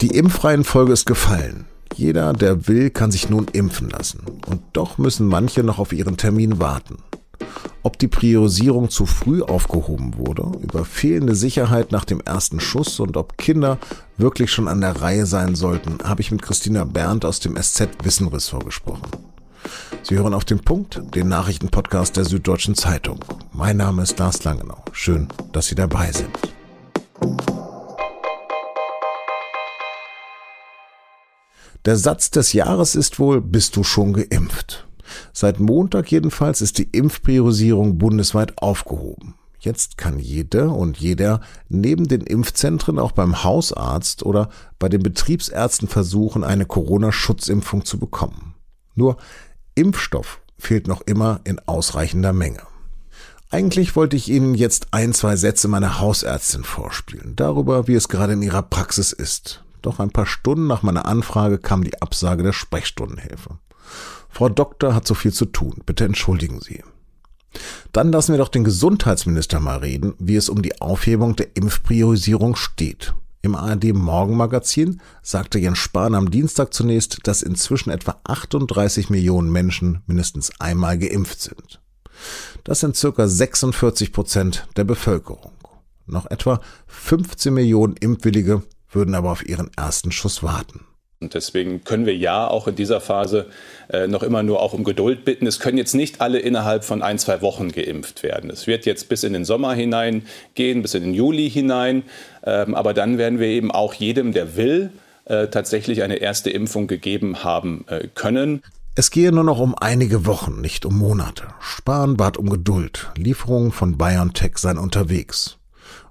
Die Impfreihenfolge ist gefallen. Jeder, der will, kann sich nun impfen lassen. Und doch müssen manche noch auf ihren Termin warten. Ob die Priorisierung zu früh aufgehoben wurde, über fehlende Sicherheit nach dem ersten Schuss und ob Kinder wirklich schon an der Reihe sein sollten, habe ich mit Christina Berndt aus dem SZ Wissenressort gesprochen. Sie hören auf den Punkt, den Nachrichtenpodcast der Süddeutschen Zeitung. Mein Name ist Lars Langenau. Schön, dass Sie dabei sind. Der Satz des Jahres ist wohl, bist du schon geimpft? Seit Montag jedenfalls ist die Impfpriorisierung bundesweit aufgehoben. Jetzt kann jede und jeder neben den Impfzentren auch beim Hausarzt oder bei den Betriebsärzten versuchen, eine Corona-Schutzimpfung zu bekommen. Nur Impfstoff fehlt noch immer in ausreichender Menge. Eigentlich wollte ich Ihnen jetzt ein, zwei Sätze meiner Hausärztin vorspielen, darüber, wie es gerade in ihrer Praxis ist. Doch ein paar Stunden nach meiner Anfrage kam die Absage der Sprechstundenhilfe. Frau Doktor hat so viel zu tun. Bitte entschuldigen Sie. Dann lassen wir doch den Gesundheitsminister mal reden, wie es um die Aufhebung der Impfpriorisierung steht. Im ARD Morgenmagazin sagte Jens Spahn am Dienstag zunächst, dass inzwischen etwa 38 Millionen Menschen mindestens einmal geimpft sind. Das sind circa 46 Prozent der Bevölkerung. Noch etwa 15 Millionen Impfwillige würden aber auf ihren ersten Schuss warten. Und deswegen können wir ja auch in dieser Phase äh, noch immer nur auch um Geduld bitten. Es können jetzt nicht alle innerhalb von ein, zwei Wochen geimpft werden. Es wird jetzt bis in den Sommer hinein gehen, bis in den Juli hinein. Ähm, aber dann werden wir eben auch jedem, der will, äh, tatsächlich eine erste Impfung gegeben haben äh, können. Es gehe nur noch um einige Wochen, nicht um Monate. Spahn bat um Geduld. Lieferungen von BioNTech seien unterwegs.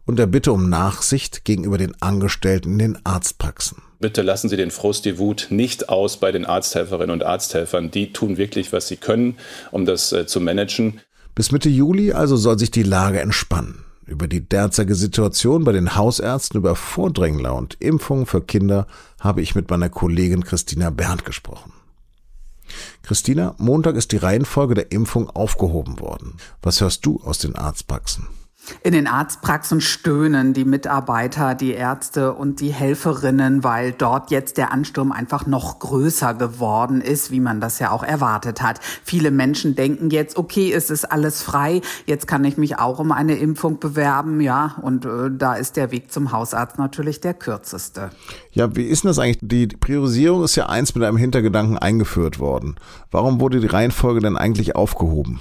Und er bitte um Nachsicht gegenüber den Angestellten in den Arztpraxen. Bitte lassen Sie den Frust, die Wut nicht aus bei den Arzthelferinnen und Arzthelfern. Die tun wirklich, was sie können, um das äh, zu managen. Bis Mitte Juli also soll sich die Lage entspannen. Über die derzeitige Situation bei den Hausärzten, über Vordrängler und Impfungen für Kinder habe ich mit meiner Kollegin Christina Berndt gesprochen. Christina, Montag ist die Reihenfolge der Impfung aufgehoben worden. Was hörst du aus den Arztpraxen? In den Arztpraxen stöhnen die Mitarbeiter, die Ärzte und die Helferinnen, weil dort jetzt der Ansturm einfach noch größer geworden ist, wie man das ja auch erwartet hat. Viele Menschen denken jetzt, okay, es ist alles frei, jetzt kann ich mich auch um eine Impfung bewerben, ja, und äh, da ist der Weg zum Hausarzt natürlich der kürzeste. Ja, wie ist denn das eigentlich? Die Priorisierung ist ja eins mit einem Hintergedanken eingeführt worden. Warum wurde die Reihenfolge denn eigentlich aufgehoben?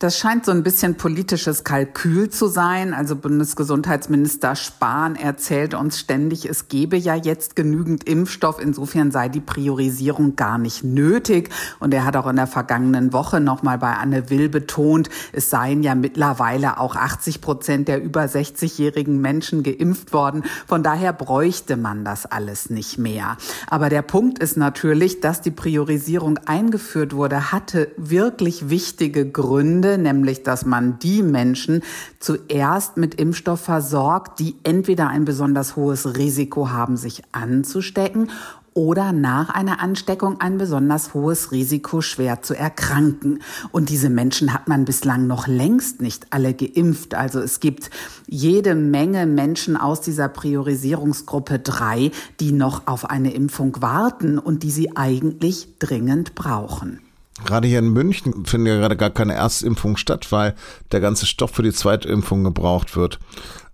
Das scheint so ein bisschen politisches Kalkül zu sein. Also Bundesgesundheitsminister Spahn erzählt uns ständig, es gebe ja jetzt genügend Impfstoff. Insofern sei die Priorisierung gar nicht nötig. Und er hat auch in der vergangenen Woche nochmal bei Anne Will betont, es seien ja mittlerweile auch 80 Prozent der über 60-jährigen Menschen geimpft worden. Von daher bräuchte man das alles nicht mehr. Aber der Punkt ist natürlich, dass die Priorisierung eingeführt wurde, hatte wirklich wichtige Gründe Ende, nämlich dass man die Menschen zuerst mit Impfstoff versorgt, die entweder ein besonders hohes Risiko haben, sich anzustecken oder nach einer Ansteckung ein besonders hohes Risiko, schwer zu erkranken. Und diese Menschen hat man bislang noch längst nicht alle geimpft. Also es gibt jede Menge Menschen aus dieser Priorisierungsgruppe drei, die noch auf eine Impfung warten und die sie eigentlich dringend brauchen. Gerade hier in München finden ja gerade gar keine Erstimpfung statt, weil der ganze Stoff für die Zweitimpfung gebraucht wird.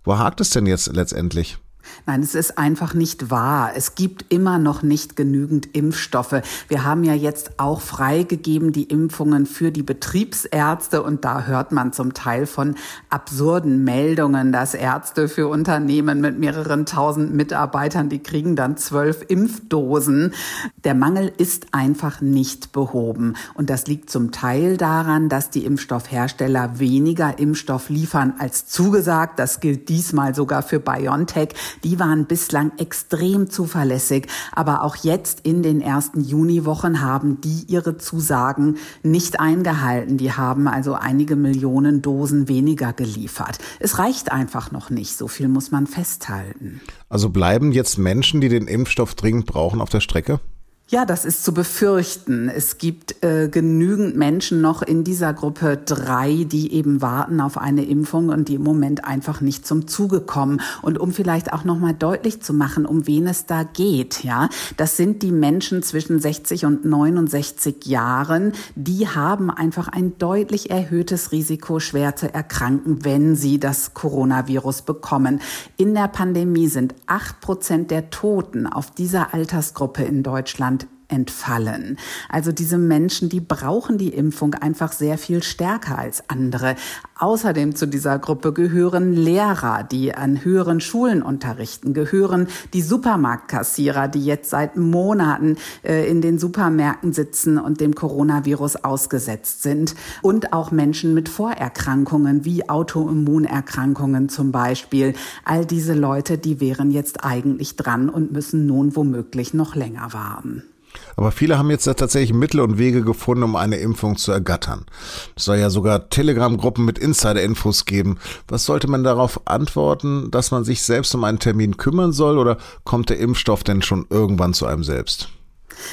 Wo hakt es denn jetzt letztendlich? Nein, es ist einfach nicht wahr. Es gibt immer noch nicht genügend Impfstoffe. Wir haben ja jetzt auch freigegeben die Impfungen für die Betriebsärzte und da hört man zum Teil von absurden Meldungen, dass Ärzte für Unternehmen mit mehreren tausend Mitarbeitern, die kriegen dann zwölf Impfdosen. Der Mangel ist einfach nicht behoben und das liegt zum Teil daran, dass die Impfstoffhersteller weniger Impfstoff liefern als zugesagt. Das gilt diesmal sogar für BioNTech die waren bislang extrem zuverlässig. Aber auch jetzt in den ersten Juniwochen haben die ihre Zusagen nicht eingehalten. Die haben also einige Millionen Dosen weniger geliefert. Es reicht einfach noch nicht. So viel muss man festhalten. Also bleiben jetzt Menschen, die den Impfstoff dringend brauchen, auf der Strecke? Ja, das ist zu befürchten. Es gibt äh, genügend Menschen noch in dieser Gruppe drei, die eben warten auf eine Impfung und die im Moment einfach nicht zum Zuge kommen. Und um vielleicht auch noch mal deutlich zu machen, um wen es da geht, ja, das sind die Menschen zwischen 60 und 69 Jahren. Die haben einfach ein deutlich erhöhtes Risiko, schwer zu erkranken, wenn sie das Coronavirus bekommen. In der Pandemie sind acht Prozent der Toten auf dieser Altersgruppe in Deutschland entfallen. Also diese Menschen, die brauchen die Impfung einfach sehr viel stärker als andere. Außerdem zu dieser Gruppe gehören Lehrer, die an höheren Schulen unterrichten, gehören die Supermarktkassierer, die jetzt seit Monaten äh, in den Supermärkten sitzen und dem Coronavirus ausgesetzt sind und auch Menschen mit Vorerkrankungen wie Autoimmunerkrankungen zum Beispiel. All diese Leute, die wären jetzt eigentlich dran und müssen nun womöglich noch länger warten. Aber viele haben jetzt tatsächlich Mittel und Wege gefunden, um eine Impfung zu ergattern. Es soll ja sogar Telegram-Gruppen mit Insider-Infos geben. Was sollte man darauf antworten, dass man sich selbst um einen Termin kümmern soll oder kommt der Impfstoff denn schon irgendwann zu einem selbst?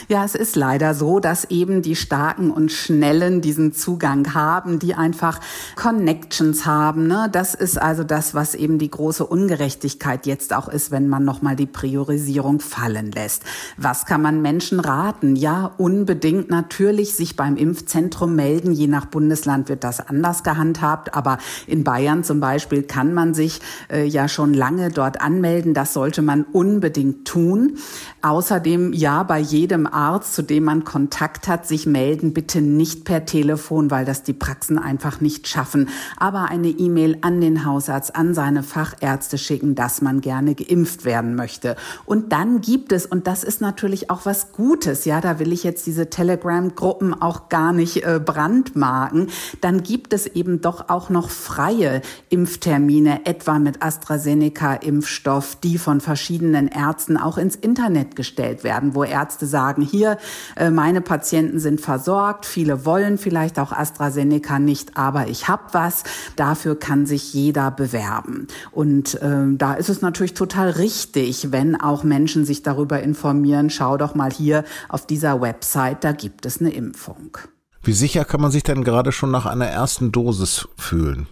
Ja, es ist leider so, dass eben die Starken und Schnellen diesen Zugang haben, die einfach Connections haben. Ne? Das ist also das, was eben die große Ungerechtigkeit jetzt auch ist, wenn man nochmal die Priorisierung fallen lässt. Was kann man Menschen raten? Ja, unbedingt natürlich sich beim Impfzentrum melden. Je nach Bundesland wird das anders gehandhabt. Aber in Bayern zum Beispiel kann man sich äh, ja schon lange dort anmelden. Das sollte man unbedingt tun. Außerdem ja bei jedem jedem Arzt, zu dem man Kontakt hat, sich melden. Bitte nicht per Telefon, weil das die Praxen einfach nicht schaffen. Aber eine E-Mail an den Hausarzt, an seine Fachärzte schicken, dass man gerne geimpft werden möchte. Und dann gibt es, und das ist natürlich auch was Gutes, ja, da will ich jetzt diese Telegram-Gruppen auch gar nicht äh, brandmarken, dann gibt es eben doch auch noch freie Impftermine, etwa mit AstraZeneca-Impfstoff, die von verschiedenen Ärzten auch ins Internet gestellt werden, wo Ärzte sagen, sagen, hier, äh, meine Patienten sind versorgt, viele wollen vielleicht auch AstraZeneca nicht, aber ich habe was. Dafür kann sich jeder bewerben. Und äh, da ist es natürlich total richtig, wenn auch Menschen sich darüber informieren, schau doch mal hier auf dieser Website, da gibt es eine Impfung. Wie sicher kann man sich denn gerade schon nach einer ersten Dosis fühlen?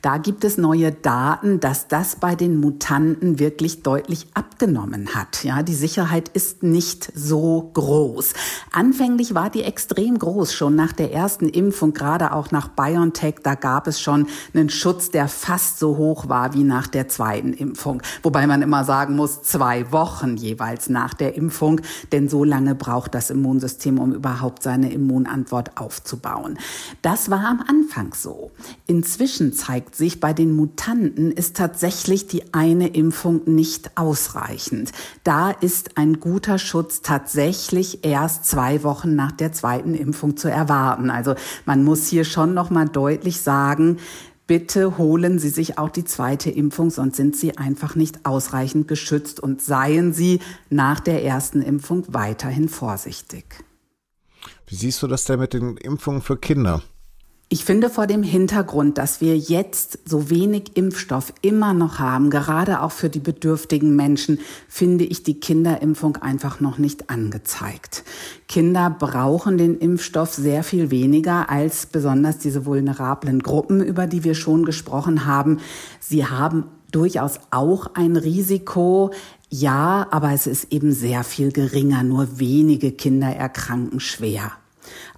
Da gibt es neue Daten, dass das bei den Mutanten wirklich deutlich abgenommen hat. Ja, die Sicherheit ist nicht so groß. Anfänglich war die extrem groß, schon nach der ersten Impfung, gerade auch nach BioNTech, da gab es schon einen Schutz, der fast so hoch war wie nach der zweiten Impfung. Wobei man immer sagen muss, zwei Wochen jeweils nach der Impfung, denn so lange braucht das Immunsystem, um überhaupt seine Immunantwort aufzubauen. Das war am Anfang so. Inzwischen zeigt sich, bei den Mutanten ist tatsächlich die eine Impfung nicht ausreichend. Da ist ein guter Schutz tatsächlich erst zwei Wochen nach der zweiten Impfung zu erwarten. Also man muss hier schon noch mal deutlich sagen, bitte holen Sie sich auch die zweite Impfung, sonst sind Sie einfach nicht ausreichend geschützt und seien Sie nach der ersten Impfung weiterhin vorsichtig. Wie siehst du das denn mit den Impfungen für Kinder? Ich finde vor dem Hintergrund, dass wir jetzt so wenig Impfstoff immer noch haben, gerade auch für die bedürftigen Menschen, finde ich die Kinderimpfung einfach noch nicht angezeigt. Kinder brauchen den Impfstoff sehr viel weniger als besonders diese vulnerablen Gruppen, über die wir schon gesprochen haben. Sie haben durchaus auch ein Risiko, ja, aber es ist eben sehr viel geringer. Nur wenige Kinder erkranken schwer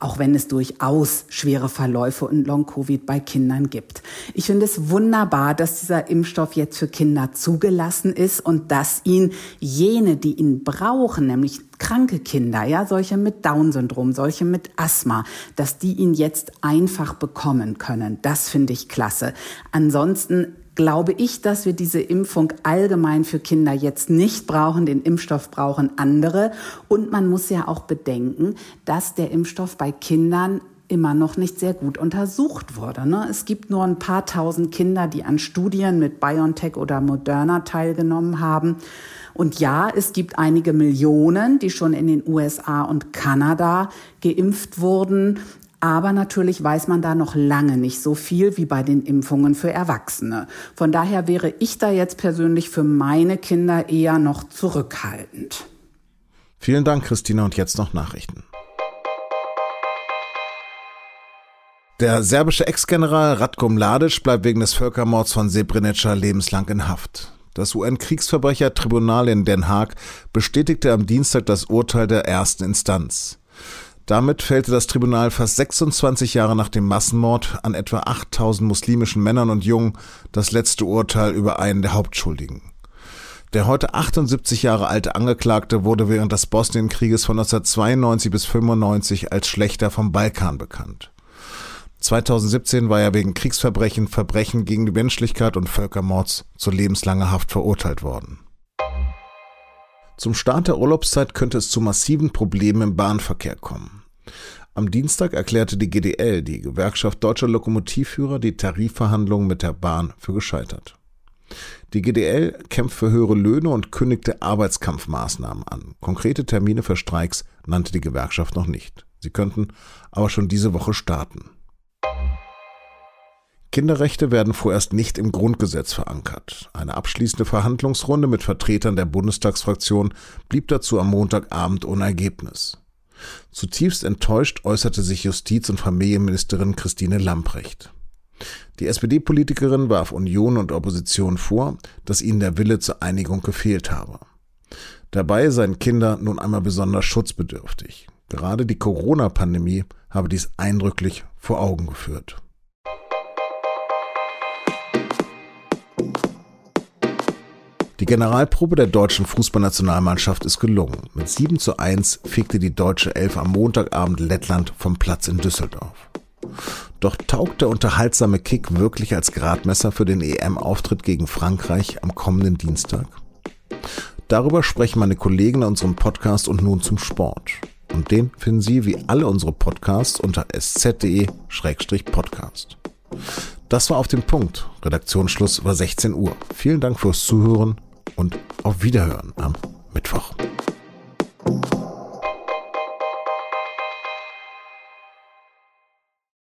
auch wenn es durchaus schwere Verläufe und Long-Covid bei Kindern gibt. Ich finde es wunderbar, dass dieser Impfstoff jetzt für Kinder zugelassen ist und dass ihn jene, die ihn brauchen, nämlich kranke Kinder, ja, solche mit Down-Syndrom, solche mit Asthma, dass die ihn jetzt einfach bekommen können. Das finde ich klasse. Ansonsten glaube ich, dass wir diese Impfung allgemein für Kinder jetzt nicht brauchen. Den Impfstoff brauchen andere. Und man muss ja auch bedenken, dass der Impfstoff bei Kindern immer noch nicht sehr gut untersucht wurde. Ne? Es gibt nur ein paar tausend Kinder, die an Studien mit BioNTech oder Moderna teilgenommen haben. Und ja, es gibt einige Millionen, die schon in den USA und Kanada geimpft wurden. Aber natürlich weiß man da noch lange nicht so viel wie bei den Impfungen für Erwachsene. Von daher wäre ich da jetzt persönlich für meine Kinder eher noch zurückhaltend. Vielen Dank, Christina, und jetzt noch Nachrichten. Der serbische Ex-General Ratko Mladic bleibt wegen des Völkermords von Srebrenica lebenslang in Haft. Das UN-Kriegsverbrechertribunal in Den Haag bestätigte am Dienstag das Urteil der ersten Instanz. Damit fällte das Tribunal fast 26 Jahre nach dem Massenmord an etwa 8000 muslimischen Männern und Jungen das letzte Urteil über einen der Hauptschuldigen. Der heute 78 Jahre alte Angeklagte wurde während des Bosnienkrieges von 1992 bis 95 als Schlechter vom Balkan bekannt. 2017 war er wegen Kriegsverbrechen, Verbrechen gegen die Menschlichkeit und Völkermords zu lebenslanger Haft verurteilt worden. Zum Start der Urlaubszeit könnte es zu massiven Problemen im Bahnverkehr kommen. Am Dienstag erklärte die GDL, die Gewerkschaft Deutscher Lokomotivführer, die Tarifverhandlungen mit der Bahn für gescheitert. Die GDL kämpft für höhere Löhne und kündigte Arbeitskampfmaßnahmen an. Konkrete Termine für Streiks nannte die Gewerkschaft noch nicht. Sie könnten aber schon diese Woche starten. Kinderrechte werden vorerst nicht im Grundgesetz verankert. Eine abschließende Verhandlungsrunde mit Vertretern der Bundestagsfraktion blieb dazu am Montagabend ohne Ergebnis. Zutiefst enttäuscht äußerte sich Justiz- und Familienministerin Christine Lamprecht. Die SPD-Politikerin warf Union und Opposition vor, dass ihnen der Wille zur Einigung gefehlt habe. Dabei seien Kinder nun einmal besonders schutzbedürftig. Gerade die Corona-Pandemie habe dies eindrücklich vor Augen geführt. Die Generalprobe der deutschen Fußballnationalmannschaft ist gelungen. Mit 7 zu 1 fegte die deutsche Elf am Montagabend Lettland vom Platz in Düsseldorf. Doch taugt der unterhaltsame Kick wirklich als Gradmesser für den EM-Auftritt gegen Frankreich am kommenden Dienstag? Darüber sprechen meine Kollegen in unserem Podcast und nun zum Sport. Und den finden Sie wie alle unsere Podcasts unter sz.de-podcast. Das war auf dem Punkt. Redaktionsschluss war 16 Uhr. Vielen Dank fürs Zuhören und auf Wiederhören am Mittwoch.